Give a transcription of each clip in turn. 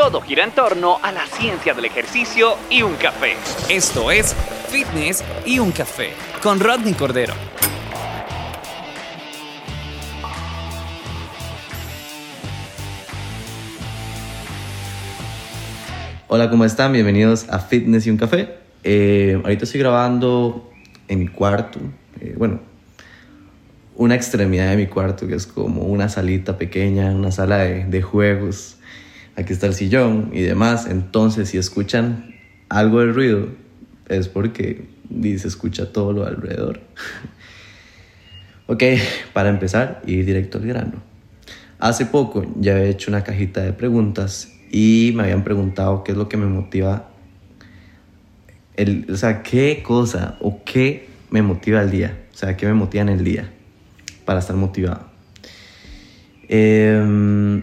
Todo gira en torno a la ciencia del ejercicio y un café. Esto es Fitness y un café con Rodney Cordero. Hola, ¿cómo están? Bienvenidos a Fitness y un café. Eh, ahorita estoy grabando en mi cuarto. Eh, bueno, una extremidad de mi cuarto que es como una salita pequeña, una sala de, de juegos aquí está el sillón y demás. Entonces, si escuchan algo de ruido, es porque se escucha todo lo alrededor. ok, para empezar, ir directo al grano. Hace poco ya he hecho una cajita de preguntas y me habían preguntado qué es lo que me motiva, el, o sea, qué cosa o qué me motiva el día, o sea, qué me motiva en el día para estar motivado. Eh,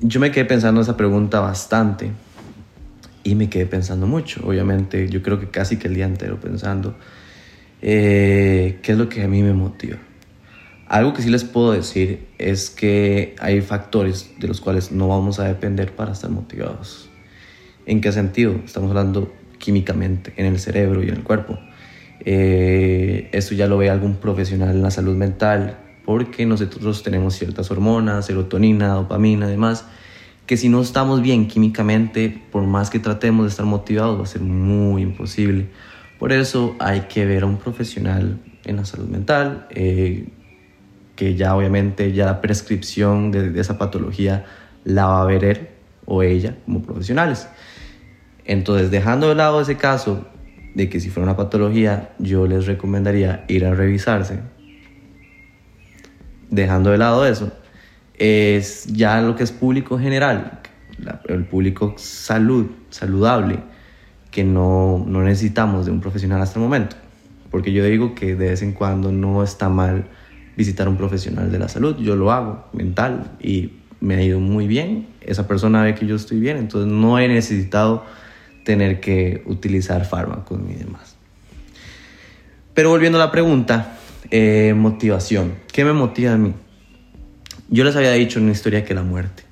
yo me quedé pensando esa pregunta bastante y me quedé pensando mucho, obviamente, yo creo que casi que el día entero pensando eh, qué es lo que a mí me motiva. Algo que sí les puedo decir es que hay factores de los cuales no vamos a depender para estar motivados. ¿En qué sentido? Estamos hablando químicamente, en el cerebro y en el cuerpo. Eh, esto ya lo ve algún profesional en la salud mental, porque nosotros tenemos ciertas hormonas, serotonina, dopamina, además, que si no estamos bien químicamente, por más que tratemos de estar motivados, va a ser muy imposible. Por eso hay que ver a un profesional en la salud mental, eh, que ya obviamente ya la prescripción de, de esa patología la va a ver él o ella como profesionales. Entonces, dejando de lado ese caso de que si fuera una patología, yo les recomendaría ir a revisarse dejando de lado eso, es ya lo que es público general, el público salud, saludable, que no, no necesitamos de un profesional hasta el momento. Porque yo digo que de vez en cuando no está mal visitar a un profesional de la salud. Yo lo hago mental y me ha ido muy bien. Esa persona ve que yo estoy bien, entonces no he necesitado tener que utilizar fármacos ni demás. Pero volviendo a la pregunta, eh, motivación. ¿Qué me motiva a mí? Yo les había dicho en una historia que la muerte.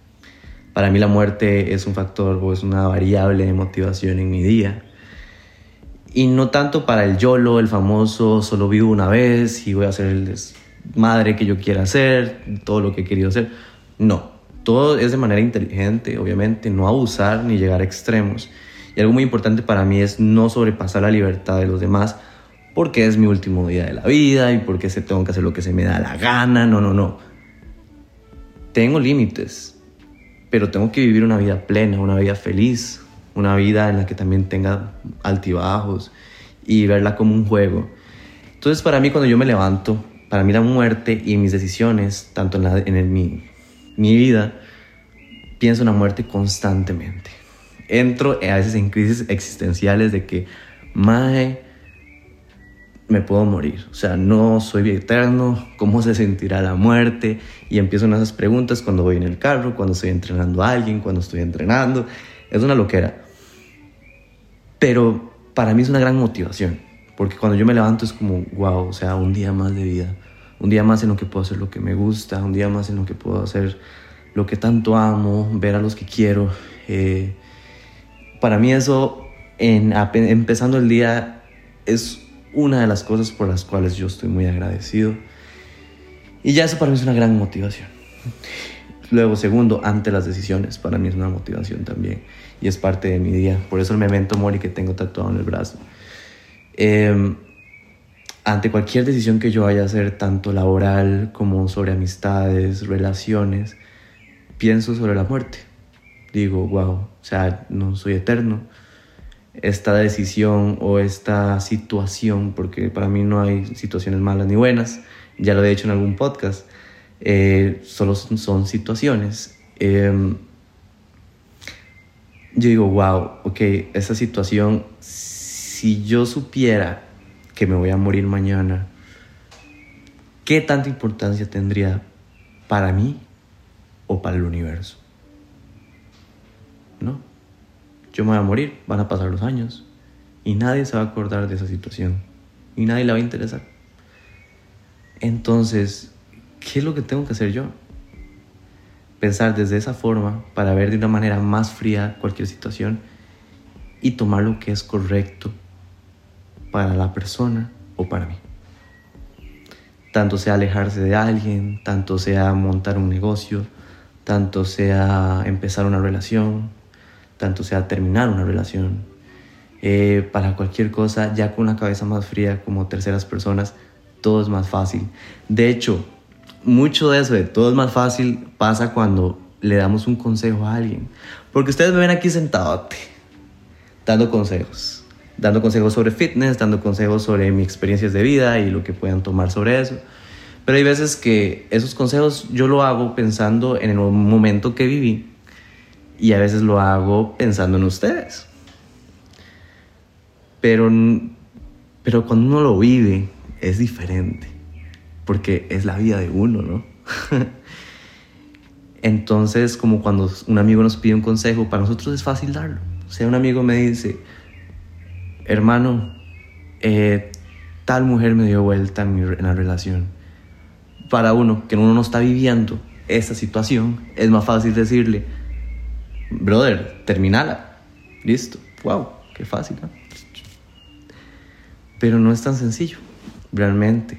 Para mí la muerte es un factor o es una variable de motivación en mi día. Y no tanto para el YOLO, el famoso solo vivo una vez y voy a ser el madre que yo quiera hacer, todo lo que he querido hacer. No, todo es de manera inteligente, obviamente, no abusar ni llegar a extremos. Y algo muy importante para mí es no sobrepasar la libertad de los demás porque es mi último día de la vida y porque se tengo que hacer lo que se me da la gana. No, no, no. Tengo límites, pero tengo que vivir una vida plena, una vida feliz, una vida en la que también tenga altibajos y verla como un juego. Entonces para mí cuando yo me levanto, para mí la muerte y mis decisiones, tanto en, la, en mi, mi vida, pienso en la muerte constantemente. Entro a veces en crisis existenciales de que, mae, me puedo morir. O sea, no soy eterno, ¿cómo se sentirá la muerte? Y empiezo en esas preguntas cuando voy en el carro, cuando estoy entrenando a alguien, cuando estoy entrenando. Es una loquera. Pero para mí es una gran motivación, porque cuando yo me levanto es como, wow, o sea, un día más de vida, un día más en lo que puedo hacer lo que me gusta, un día más en lo que puedo hacer lo que tanto amo, ver a los que quiero. Eh, para mí eso, empezando el día, es una de las cosas por las cuales yo estoy muy agradecido. Y ya eso para mí es una gran motivación. Luego, segundo, ante las decisiones, para mí es una motivación también. Y es parte de mi día. Por eso el memento mori que tengo tatuado en el brazo. Em, ante cualquier decisión que yo vaya a hacer, tanto laboral como sobre amistades, relaciones, pienso sobre la muerte. Digo, wow, o sea, no soy eterno esta decisión o esta situación, porque para mí no hay situaciones malas ni buenas, ya lo he dicho en algún podcast, eh, solo son, situaciones. Em, yo digo, wow, ok, esa situación, si yo supiera que me voy a morir mañana, ¿qué tanta importancia tendría para mí o para el universo? ¿No? Yo me voy a morir, van a pasar los años y nadie se va a acordar de esa situación y nadie le va a interesar. Entonces, ¿qué es lo que tengo que hacer yo? Pensar desde esa forma para ver de una manera más fría cualquier situación y tomar lo que es correcto para la persona o para mí. Tanto sea alejarse de alguien, tanto sea montar un negocio, tanto sea empezar una relación, tanto sea terminar una relación. Eh, para cualquier cosa, ya con una cabeza más fría como terceras personas, todo es más fácil. De hecho, mucho de eso de todo es más fácil pasa cuando le damos un consejo a alguien. Porque ustedes me ven aquí sentado dando consejos. Dando consejos sobre fitness, dando consejos sobre mis experiencias de vida y lo que puedan tomar sobre eso. Pero hay veces que esos consejos yo lo hago pensando en el momento que viví y a veces lo hago pensando en ustedes. Pero, pero cuando uno lo vive es diferente porque es la vida de uno, ¿no? Entonces, como cuando un amigo nos pide un consejo, para nosotros es fácil darlo. O sea, un amigo me dice, hermano, eh, tal mujer me dio vuelta en, en la relación. Para uno, que uno no está viviendo esa situación, es más fácil decirle, brother, terminala. Listo. Wow, qué fácil. Pero no es tan sencillo, realmente.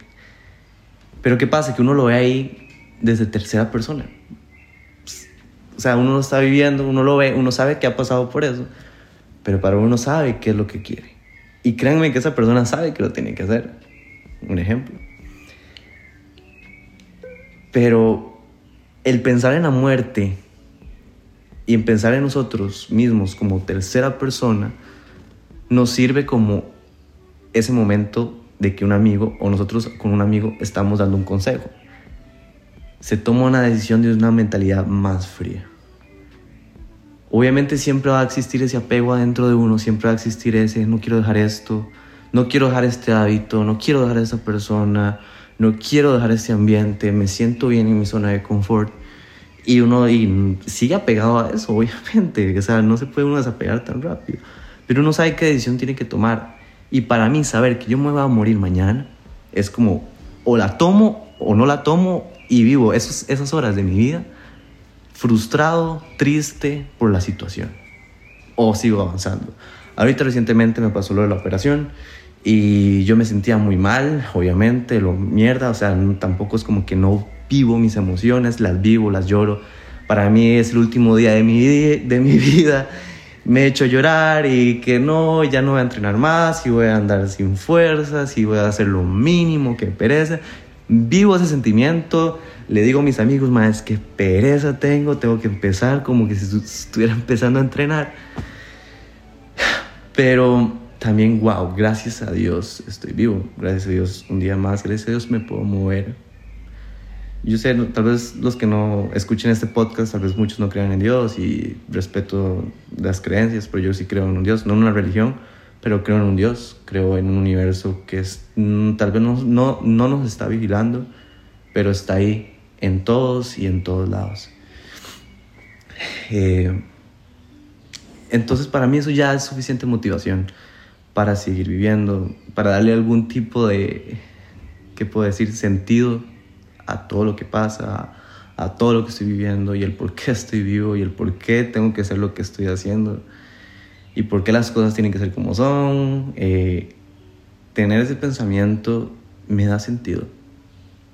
Pero ¿qué pasa? Que uno lo ve ahí desde tercera persona. O sea, uno lo está viviendo, uno lo ve, uno sabe que ha pasado por eso, pero para uno sabe qué es lo que quiere. Y créanme que esa persona sabe que lo tiene que hacer. Un ejemplo. Pero el pensar en la muerte y en pensar en nosotros mismos como tercera persona nos sirve como ese momento de que un amigo o nosotros con un amigo estamos dando un consejo. Se toma una decisión de una mentalidad más fría. Obviamente siempre va a existir ese apego adentro de uno, siempre va a existir ese, no quiero dejar esto, no quiero dejar este hábito, no quiero dejar a esa persona, no quiero dejar este ambiente, me siento bien en mi zona de confort. Y uno y sigue apegado a eso, obviamente, o sea, no se puede uno desapegar tan rápido. Pero uno sabe qué decisión tiene que tomar. Y para mí saber que yo me voy a morir mañana es como o la tomo o no la tomo y vivo esos, esas horas de mi vida frustrado, triste por la situación. O sigo avanzando. Ahorita recientemente me pasó lo de la operación y yo me sentía muy mal, obviamente, lo mierda, o sea, tampoco es como que no vivo mis emociones, las vivo, las lloro. Para mí es el último día de mi, de mi vida me he hecho llorar y que no, ya no voy a entrenar más y voy a andar sin fuerzas y voy a hacer lo mínimo, que pereza. Vivo ese sentimiento, le digo a mis amigos, más que pereza tengo, tengo que empezar como que si estuviera empezando a entrenar. Pero también, wow, gracias a Dios estoy vivo, gracias a Dios un día más, gracias a Dios me puedo mover, yo sé, tal vez los que no escuchen este podcast, tal vez muchos no crean en Dios y respeto las creencias, pero yo sí creo en un Dios, no en una religión, pero creo en un Dios, creo en un universo que es, mm, tal vez no, no, no nos está vigilando, pero está ahí en todos y en todos lados. Eh, entonces para mí eso ya es suficiente motivación para seguir viviendo, para darle algún tipo de, ¿qué puedo decir?, sentido a todo lo que pasa, a, todo lo que estoy viviendo y el por qué estoy vivo y el por qué tengo que hacer lo que estoy haciendo y por qué las cosas tienen que ser como son. Eh, tener ese pensamiento me da sentido,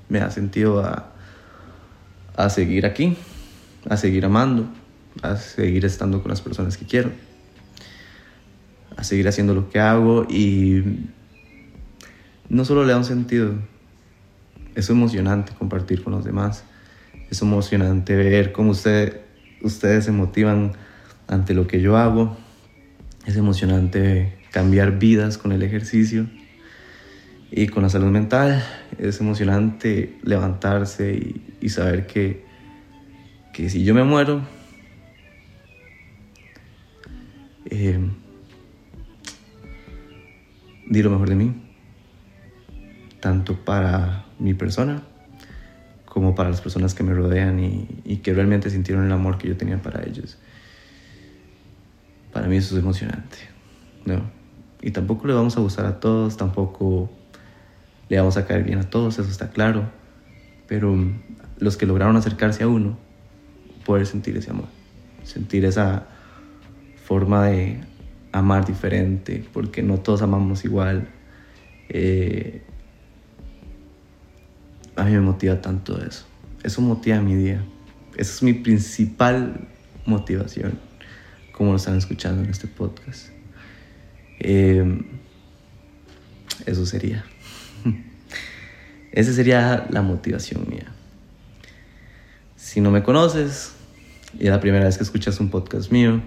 me da sentido a, a seguir aquí, a seguir amando, a seguir estando con las personas que quiero, a seguir haciendo lo que hago y no solo le da un sentido, es emocionante compartir con los demás. Es emocionante ver cómo usted, ustedes se motivan ante lo que yo hago. Es emocionante cambiar vidas con el ejercicio y con la salud mental. Es emocionante levantarse y, saber que, que si yo me muero, Eh, di lo mejor de mí, tanto para mi persona como para las personas que me rodean y, que realmente sintieron el amor que yo tenía para ellos. Para mí eso es emocionante. ¿no? Y tampoco le vamos a gustar a todos, tampoco le vamos a caer bien a todos, eso está claro. Pero los que lograron acercarse a uno, poder sentir ese amor, sentir esa forma de amar diferente, porque no todos amamos igual. Eh, a mí me motiva tanto eso. Eso motiva mi día. Esa es mi principal motivación, como lo están escuchando en este podcast. Eh, eso sería. Esa sería la motivación mía. Si no me conoces y es la primera vez que escuchas un podcast mío,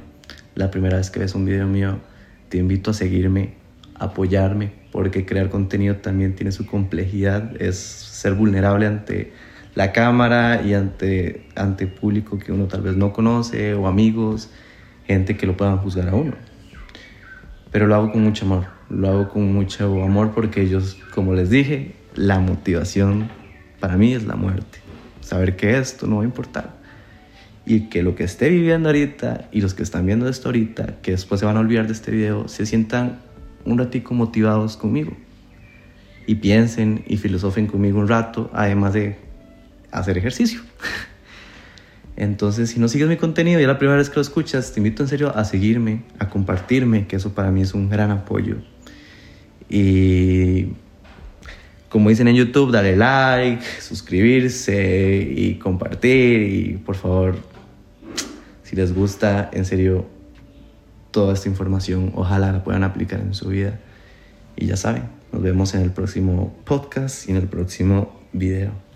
la primera vez que ves un video mío, te invito a seguirme, apoyarme, porque crear contenido también tiene su complejidad, es ser vulnerable ante la cámara y ante, ante público que uno tal vez no conoce o amigos, gente que lo puedan juzgar a uno. Pero lo hago con mucho amor, lo hago con mucho amor porque ellos, como les dije, la motivación para mí es la muerte. Saber que esto no va a importar. Y que lo que esté viviendo ahorita y los que están viendo esto ahorita, que después se van a olvidar de este video, se sientan un ratico motivados conmigo y piensen y filosofen conmigo un rato, además de hacer ejercicio. Entonces, si no sigues mi contenido y es la primera vez que lo escuchas, te invito en serio a seguirme, a compartirme, que eso para mí es un gran apoyo. Y como dicen en YouTube, dale like, suscribirse y compartir. Y por favor, si les gusta, en serio, toda esta información, ojalá la puedan aplicar en su vida. Y ya saben, nos vemos en el próximo podcast y en el próximo video.